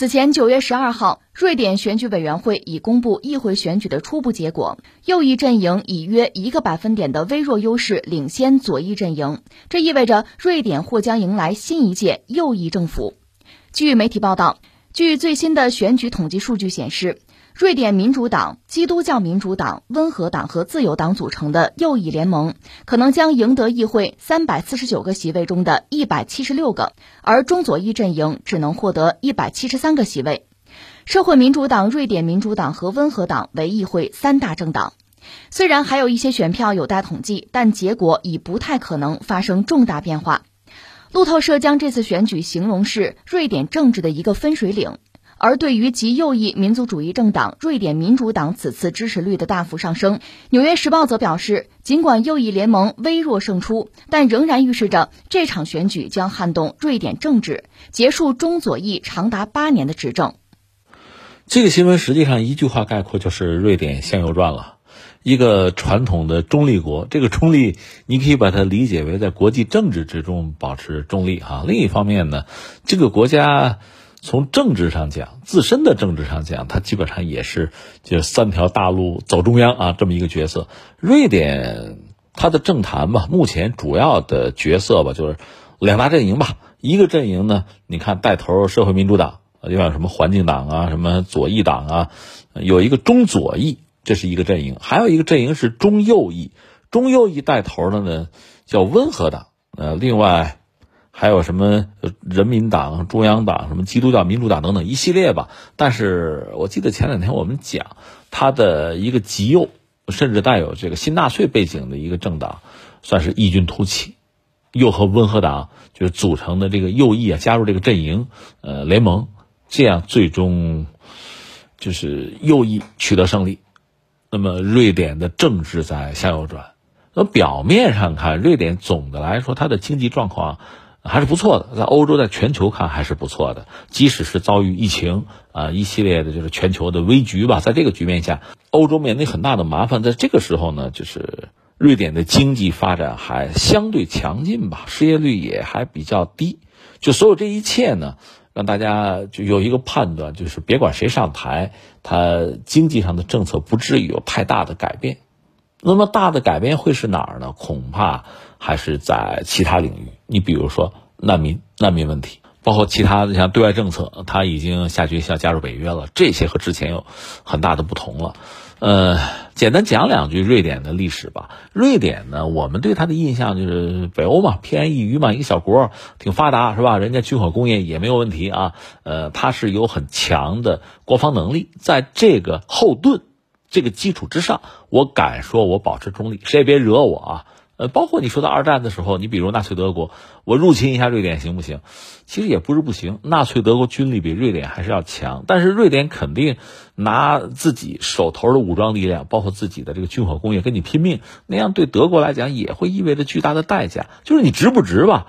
此前九月十二号，瑞典选举委员会已公布议会选举的初步结果，右翼阵营以约一个百分点的微弱优势领先左翼阵营，这意味着瑞典或将迎来新一届右翼政府。据媒体报道，据最新的选举统计数据显示。瑞典民主党、基督教民主党、温和党和自由党组成的右翼联盟，可能将赢得议会三百四十九个席位中的一百七十六个，而中左翼阵营只能获得一百七十三个席位。社会民主党、瑞典民主党和温和党为议会三大政党。虽然还有一些选票有待统计，但结果已不太可能发生重大变化。路透社将这次选举形容是瑞典政治的一个分水岭。而对于极右翼民族主义政党瑞典民主党此次支持率的大幅上升，《纽约时报》则表示，尽管右翼联盟微弱胜出，但仍然预示着这场选举将撼动瑞典政治，结束中左翼长达八年的执政。这个新闻实际上一句话概括就是瑞典向右转了，一个传统的中立国。这个中立，你可以把它理解为在国际政治之中保持中立哈。另一方面呢，这个国家。从政治上讲，自身的政治上讲，它基本上也是就三条大路走中央啊这么一个角色。瑞典它的政坛吧，目前主要的角色吧就是两大阵营吧。一个阵营呢，你看带头社会民主党，又像什么环境党啊，什么左翼党啊，有一个中左翼，这是一个阵营；还有一个阵营是中右翼，中右翼带头的呢叫温和党。呃，另外。还有什么人民党、中央党、什么基督教民主党等等一系列吧。但是我记得前两天我们讲，他的一个极右，甚至带有这个新纳粹背景的一个政党，算是异军突起，又和温和党就是组成的这个右翼啊，加入这个阵营，呃，联盟，这样最终就是右翼取得胜利。那么瑞典的政治在向右转。那表面上看，瑞典总的来说它的经济状况。还是不错的，在欧洲，在全球看还是不错的。即使是遭遇疫情啊，一系列的就是全球的危局吧，在这个局面下，欧洲面临很大的麻烦。在这个时候呢，就是瑞典的经济发展还相对强劲吧，失业率也还比较低。就所有这一切呢，让大家就有一个判断，就是别管谁上台，他经济上的政策不至于有太大的改变。那么大的改变会是哪儿呢？恐怕还是在其他领域。你比如说难民、难民问题，包括其他的像对外政策，他已经下决心要加入北约了，这些和之前有很大的不同了。呃，简单讲两句瑞典的历史吧。瑞典呢，我们对它的印象就是北欧嘛，偏安一隅嘛，一个小国，挺发达是吧？人家军火工业也没有问题啊。呃，它是有很强的国防能力，在这个后盾。这个基础之上，我敢说，我保持中立，谁也别惹我啊！呃，包括你说到二战的时候，你比如纳粹德国，我入侵一下瑞典行不行？其实也不是不行，纳粹德国军力比瑞典还是要强，但是瑞典肯定拿自己手头的武装力量，包括自己的这个军火工业跟你拼命，那样对德国来讲也会意味着巨大的代价，就是你值不值吧？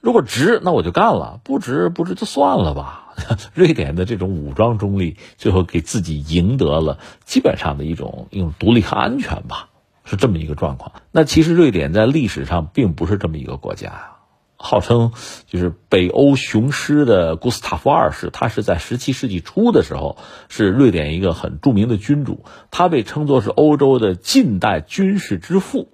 如果值，那我就干了；不值，不值就算了吧。瑞典的这种武装中立，最后给自己赢得了基本上的一种一种独立和安全吧，是这么一个状况。那其实瑞典在历史上并不是这么一个国家啊，号称就是北欧雄狮的古斯塔夫二世，他是在十七世纪初的时候是瑞典一个很著名的君主，他被称作是欧洲的近代军事之父，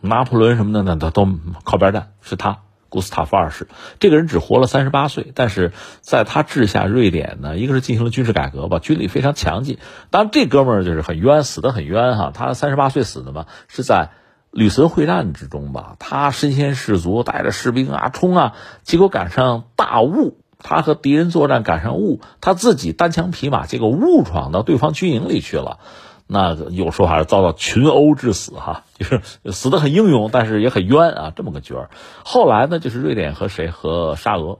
拿破仑什么的呢，他都靠边站，是他。古斯塔夫二世这个人只活了三十八岁，但是在他治下，瑞典呢，一个是进行了军事改革吧，军力非常强劲。当然，这哥们儿就是很冤，死的很冤哈。他三十八岁死的嘛，是在吕森会战之中吧。他身先士卒，带着士兵啊冲啊，结果赶上大雾，他和敌人作战赶上雾，他自己单枪匹马，结果误闯到对方军营里去了。那有说法是遭到群殴致死，哈，就是死的很英勇，但是也很冤啊，这么个角儿。后来呢，就是瑞典和谁和沙俄，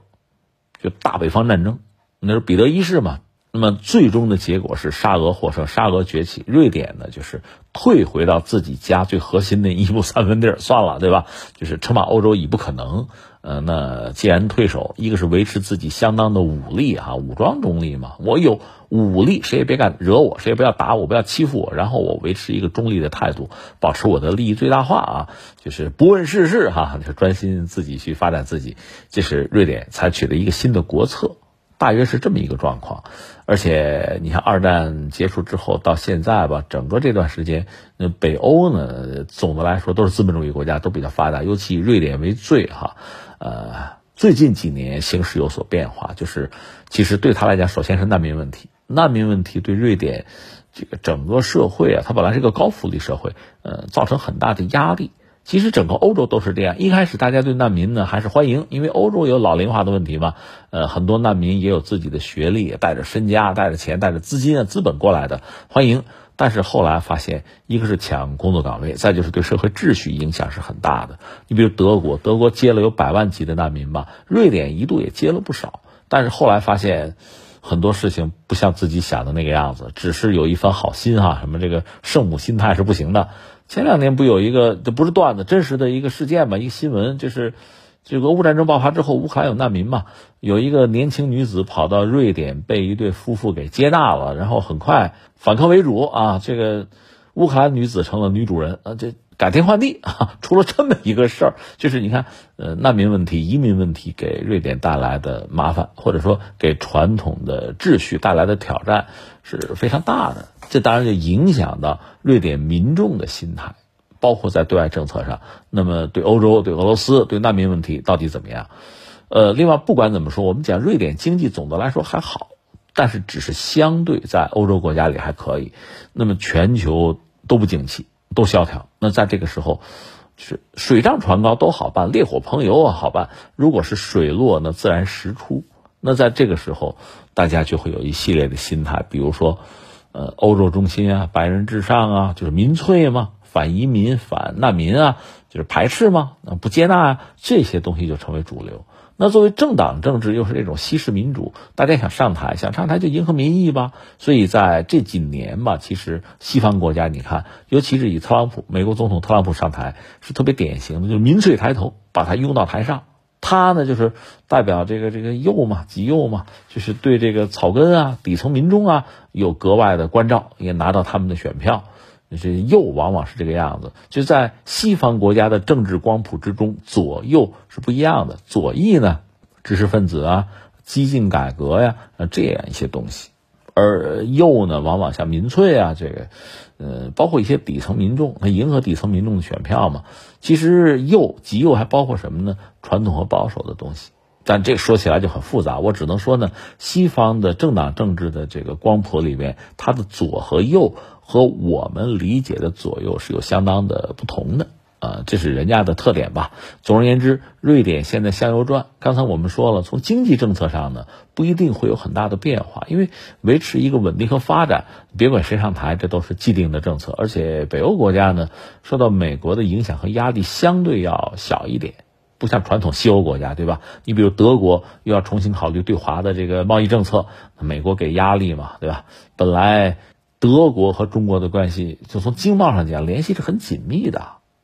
就大北方战争，那是彼得一世嘛。那么最终的结果是沙俄获胜，沙俄崛起，瑞典呢就是退回到自己家最核心的一亩三分地儿，算了，对吧？就是称霸欧洲已不可能。呃，那既然退守，一个是维持自己相当的武力哈，武装中立嘛。我有武力，谁也别敢惹我，谁也不要打我，不要欺负我。然后我维持一个中立的态度，保持我的利益最大化啊，就是不问世事哈，就专心自己去发展自己。这是瑞典采取的一个新的国策。大约是这么一个状况。而且你看，二战结束之后到现在吧，整个这段时间，那北欧呢，总的来说都是资本主义国家，都比较发达，尤其以瑞典为最哈。呃，最近几年形势有所变化，就是其实对他来讲，首先是难民问题，难民问题对瑞典这个整个社会啊，它本来是一个高福利社会，呃，造成很大的压力。其实整个欧洲都是这样。一开始大家对难民呢还是欢迎，因为欧洲有老龄化的问题嘛。呃，很多难民也有自己的学历，带着身家、带着钱、带着资金啊、资本过来的，欢迎。但是后来发现，一个是抢工作岗位，再就是对社会秩序影响是很大的。你比如德国，德国接了有百万级的难民吧，瑞典一度也接了不少。但是后来发现，很多事情不像自己想的那个样子，只是有一番好心哈，什么这个圣母心态是不行的。前两年不有一个，这不是段子，真实的一个事件嘛？一个新闻就是，这个俄乌战争爆发之后，乌克兰有难民嘛？有一个年轻女子跑到瑞典，被一对夫妇给接纳了，然后很快反客为主啊！这个乌克兰女子成了女主人啊！这改天换地啊！出了这么一个事儿，就是你看，呃，难民问题、移民问题给瑞典带来的麻烦，或者说给传统的秩序带来的挑战是非常大的。这当然就影响到瑞典民众的心态，包括在对外政策上。那么对欧洲、对俄罗斯、对难民问题到底怎么样？呃，另外不管怎么说，我们讲瑞典经济总的来说还好，但是只是相对在欧洲国家里还可以。那么全球都不景气，都萧条。那在这个时候，是水涨船高都好办，烈火烹油啊好办。如果是水落，呢自然石出。那在这个时候，大家就会有一系列的心态，比如说。呃，欧洲中心啊，白人至上啊，就是民粹嘛，反移民、反难民啊，就是排斥嘛，不接纳啊，这些东西就成为主流。那作为政党政治，又是这种西式民主，大家想上台，想上台就迎合民意吧。所以在这几年吧，其实西方国家，你看，尤其是以特朗普，美国总统特朗普上台，是特别典型的，就是民粹抬头，把他拥到台上。他呢，就是代表这个这个右嘛，极右嘛，就是对这个草根啊、底层民众啊有格外的关照，也拿到他们的选票。这右往往是这个样子，就在西方国家的政治光谱之中，左右是不一样的。左翼呢，知识分子啊、激进改革呀，呃，这样一些东西。而右呢，往往像民粹啊，这个，呃，包括一些底层民众，他迎合底层民众的选票嘛。其实右极右还包括什么呢？传统和保守的东西。但这说起来就很复杂，我只能说呢，西方的政党政治的这个光谱里面，它的左和右和我们理解的左右是有相当的不同的。啊，这是人家的特点吧。总而言之，瑞典现在向右转。刚才我们说了，从经济政策上呢，不一定会有很大的变化，因为维持一个稳定和发展，别管谁上台，这都是既定的政策。而且北欧国家呢，受到美国的影响和压力相对要小一点，不像传统西欧国家，对吧？你比如德国又要重新考虑对华的这个贸易政策，美国给压力嘛，对吧？本来德国和中国的关系，就从经贸上讲，联系是很紧密的。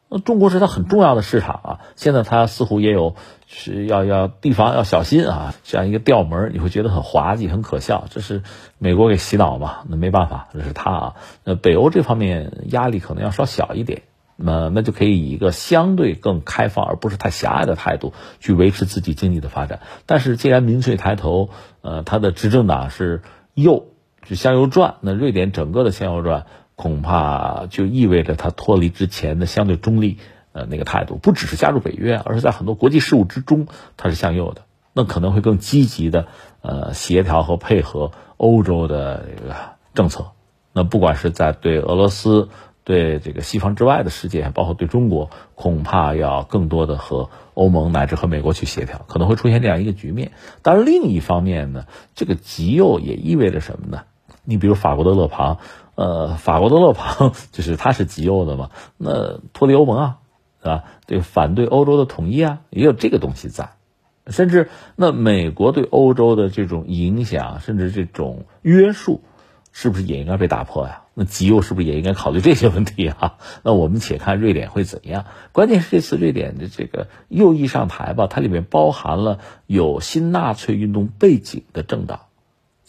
那中国是它很重要的市场啊，现在它似乎也有是要要地方要小心啊，这样一个调门你会觉得很滑稽、很可笑。这是美国给洗脑嘛？那没办法，这是他啊。那北欧这方面压力可能要稍小一点，那那就可以以一个相对更开放而不是太狭隘的态度去维持自己经济的发展。但是既然民粹抬头，呃，他的执政党是右，就向右转，那瑞典整个的向右转。恐怕就意味着它脱离之前的相对中立呃那个态度，不只是加入北约，而是在很多国际事务之中他是向右的，那可能会更积极的呃协调和配合欧洲的这个政策。那不管是在对俄罗斯、对这个西方之外的世界，包括对中国，恐怕要更多的和欧盟乃至和美国去协调，可能会出现这样一个局面。但是另一方面呢，这个极右也意味着什么呢？你比如法国的勒庞。呃，法国的勒庞 就是他是极右的嘛，那脱离欧盟啊，是吧？对，反对欧洲的统一啊，也有这个东西在。甚至那美国对欧洲的这种影响，甚至这种约束，是不是也应该被打破呀？那极右是不是也应该考虑这些问题啊？那我们且看瑞典会怎样。关键是这次瑞典的这个右翼上台吧，它里面包含了有新纳粹运动背景的政党。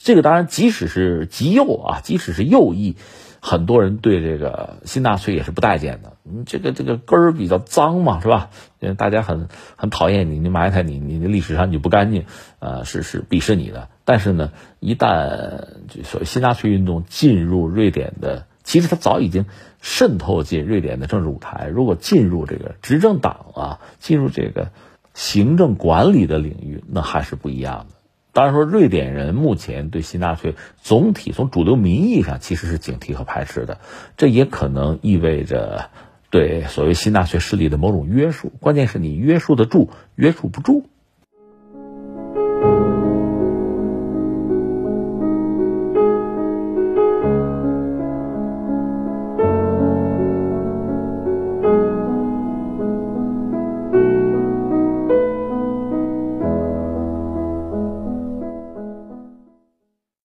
这个当然，即使是极右啊，即使是右翼，很多人对这个新纳粹也是不待见的。你这个这个根儿比较脏嘛，是吧？大家很很讨厌你，你埋汰你，你的历史上你就不干净，呃，是是鄙视你的。但是呢，一旦就所谓新纳粹运动进入瑞典的，其实它早已经渗透进瑞典的政治舞台。如果进入这个执政党啊，进入这个行政管理的领域，那还是不一样的。当然说，瑞典人目前对新纳粹总体从主流民意上其实是警惕和排斥的，这也可能意味着对所谓新纳粹势力的某种约束。关键是你约束得住，约束不住。